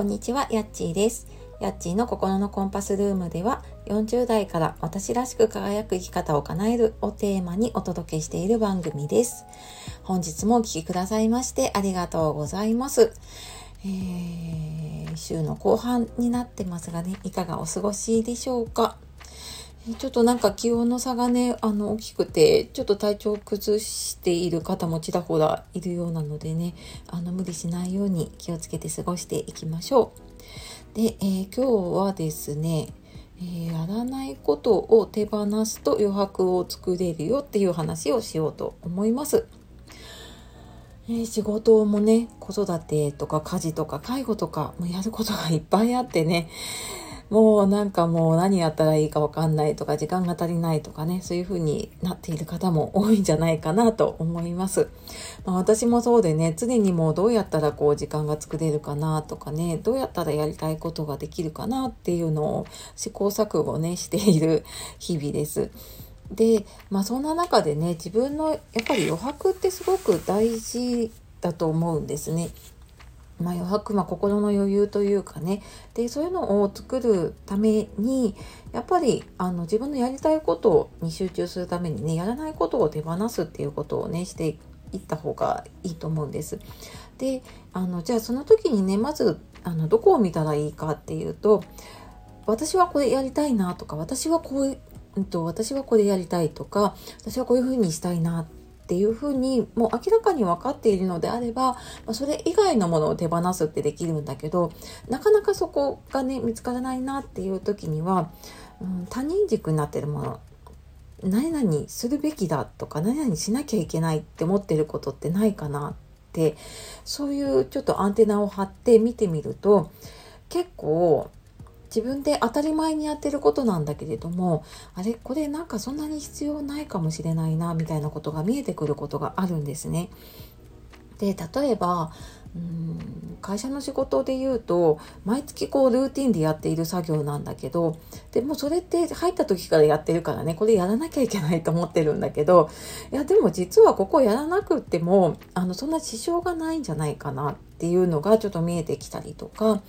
こんにちは、やっちーです。やっちーの心のコンパスルームでは、40代から私らしく輝く生き方を叶えるをテーマにお届けしている番組です。本日もお聴きくださいましてありがとうございます。えー、週の後半になってますがね、いかがお過ごしでしょうか？ちょっとなんか気温の差がね、あの、大きくて、ちょっと体調を崩している方もちらほらいるようなのでね、あの、無理しないように気をつけて過ごしていきましょう。で、えー、今日はですね、えー、やらないことを手放すと余白を作れるよっていう話をしようと思います。え、仕事もね、子育てとか家事とか介護とか、もやることがいっぱいあってね、もうなんかもう何やったらいいかわかんないとか時間が足りないとかねそういう風になっている方も多いんじゃないかなと思います。まあ、私もそうでね常にもうどうやったらこう時間が作れるかなとかねどうやったらやりたいことができるかなっていうのを試行錯誤ねしている日々です。でまあそんな中でね自分のやっぱり余白ってすごく大事だと思うんですね。まあ、余白、まあ、心の余裕というかねでそういうのを作るためにやっぱりあの自分のやりたいことに集中するためにねやらないことを手放すっていうことをねしていった方がいいと思うんです。であのじゃあその時にねまずあのどこを見たらいいかっていうと私はこれやりたいなとか私はこう、うん、と私はこれやりたいとか私はこういうふうにしたいなってていうふうにもう明らかに分かっているのであれば、まそれ以外のものを手放すってできるんだけどなかなかそこがね見つからないなっていう時には、うん、他人軸になってるもの何々するべきだとか何々しなきゃいけないって思ってることってないかなってそういうちょっとアンテナを張って見てみると結構自分で当たり前にやってることなんだけれどもあれこれなんかそんなに必要ないかもしれないなみたいなことが見えてくることがあるんですね。で例えばうん会社の仕事で言うと毎月こうルーティンでやっている作業なんだけどでもそれって入った時からやってるからねこれやらなきゃいけないと思ってるんだけどいやでも実はここやらなくってもあのそんな支障がないんじゃないかなっていうのがちょっと見えてきたりとか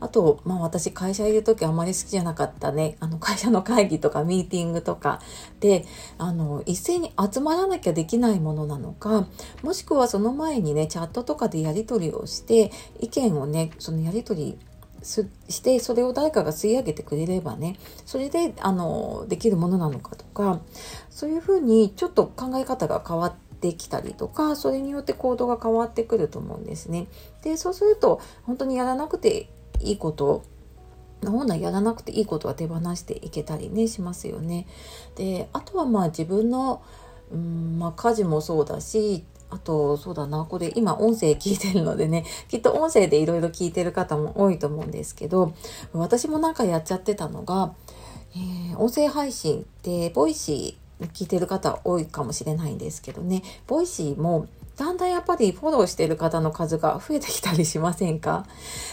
あと、まあ、私会社いる時あまり好きじゃなかったね。あの会社の会議とかミーティングとかであの一斉に集まらなきゃできないものなのかもしくはその前にねチャットとかでやり取りをして意見をねそのやり取りしてそれを誰かが吸い上げてくれればねそれであのできるものなのかとかそういうふうにちょっと考え方が変わってってきたりとかそれによって行動が変わってくると思うんですね。でそうすると本当にやらなくていいこと本来やらなくていいことは手放していけたりねしますよね。であとはまあ自分のうんまあ、家事もそうだしあと、そうだな、これ今音声聞いてるのでね、きっと音声でいろいろ聞いてる方も多いと思うんですけど、私もなんかやっちゃってたのが、えー、音声配信ってボイシー聞いてる方多いかもしれないんですけどね、ボイシーもだんだんやっぱりフォローしてる方の数が増えてきたりしませんか？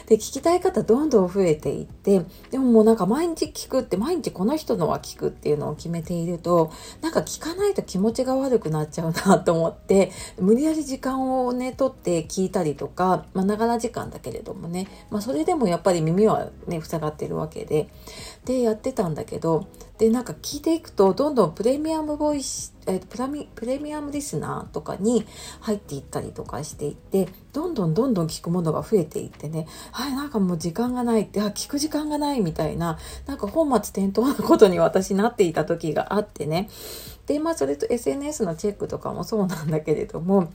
で、聞きたい方どんどん増えていって、でももうなんか毎日聞くって、毎日この人のは聞くっていうのを決めていると、なんか聞かないと気持ちが悪くなっちゃうなと思って、無理やり時間をね、取って聞いたりとか、まあ、ながら時間だけれどもね、まあ、それでもやっぱり耳はね、塞がってるわけで、で、やってたんだけど、で、なんか聞いていくと、どんどんプレミアムボイス、えー、プラミプレミアムリスナーとかに入っていったりとかしていってどんどんどんどん聞くものが増えていってねはいなんかもう時間がないってあ聞く時間がないみたいななんか本末転倒なことに私なっていた時があってね。でまあそれと SNS のチェックとかもそうなんだけれども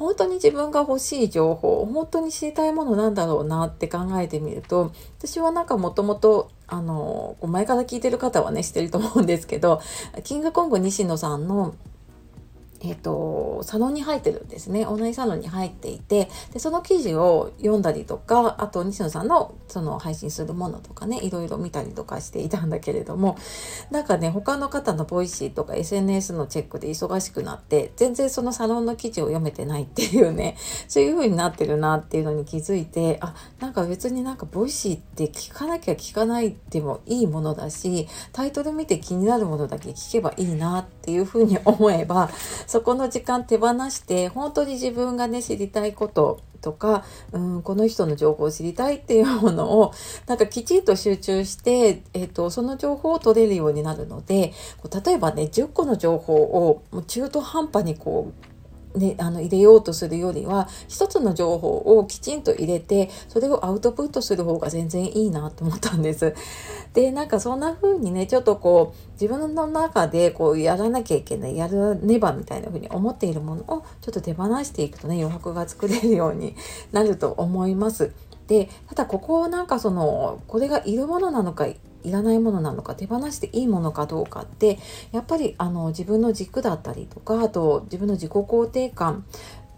本当に自分が欲しい情報本当に知りたいものなんだろうなって考えてみると私はなんかもともとあの前から聞いてる方はね知ってると思うんですけどキングコング西野さんのえっ、ー、と、サロンに入ってるんですね。オンラインサロンに入っていて、で、その記事を読んだりとか、あと、西野さんのその配信するものとかね、いろいろ見たりとかしていたんだけれども、なんかね、他の方のボイシーとか SNS のチェックで忙しくなって、全然そのサロンの記事を読めてないっていうね、そういう風になってるなっていうのに気づいて、あ、なんか別になんかボイシーって聞かなきゃ聞かないでもいいものだし、タイトル見て気になるものだけ聞けばいいなっていう風に思えば、そこの時間手放して本当に自分がね知りたいこととか、うん、この人の情報を知りたいっていうものをなんかきちんと集中して、えっ、ー、とその情報を取れるようになるので例えばね10個の情報を中途半端にこうね、あの入れようとするよりは一つの情報をきちんと入れてそれをアウトプットする方が全然いいなと思ったんです。でなんかそんな風にねちょっとこう自分の中でこうやらなきゃいけないやらねばみたいな風に思っているものをちょっと手放していくとね余白が作れるように なると思います。でただここをなんかそのこれがいるものなのかいらないものなのか手放していいものかどうかってやっぱりあの自分の軸だったりとかあと自分の自己肯定感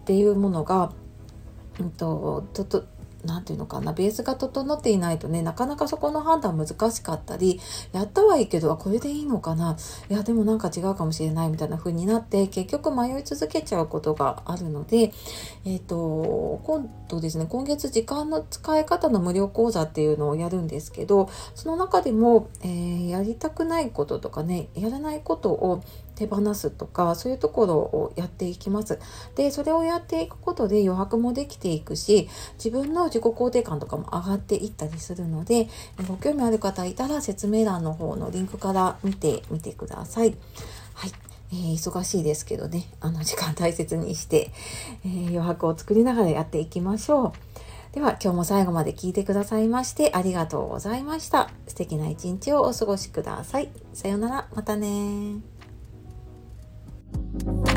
っていうものが、うんと、とと何て言うのかなベースが整っていないとねなかなかそこの判断難しかったりやったはいいけどこれでいいのかな。いやでもなんか違うかもしれないみたいな風になって結局迷い続けちゃうことがあるのでえっ、ー、と今度ですね今月時間の使い方の無料講座っていうのをやるんですけどその中でも、えー、やりたくないこととかねやらないことを手放すとかそういうところをやっていきます。でそれをやっていくことで余白もできていくし自分の自己肯定感とかも上がっていったりするのでご興味ある方いたら説明欄の方のリンクから見てみてください。はい。えー、忙しいですけどね、あの時間大切にして、えー、余白を作りながらやっていきましょう。では今日も最後まで聞いてくださいましてありがとうございました。素敵な一日をお過ごしください。さようなら、またね Bye.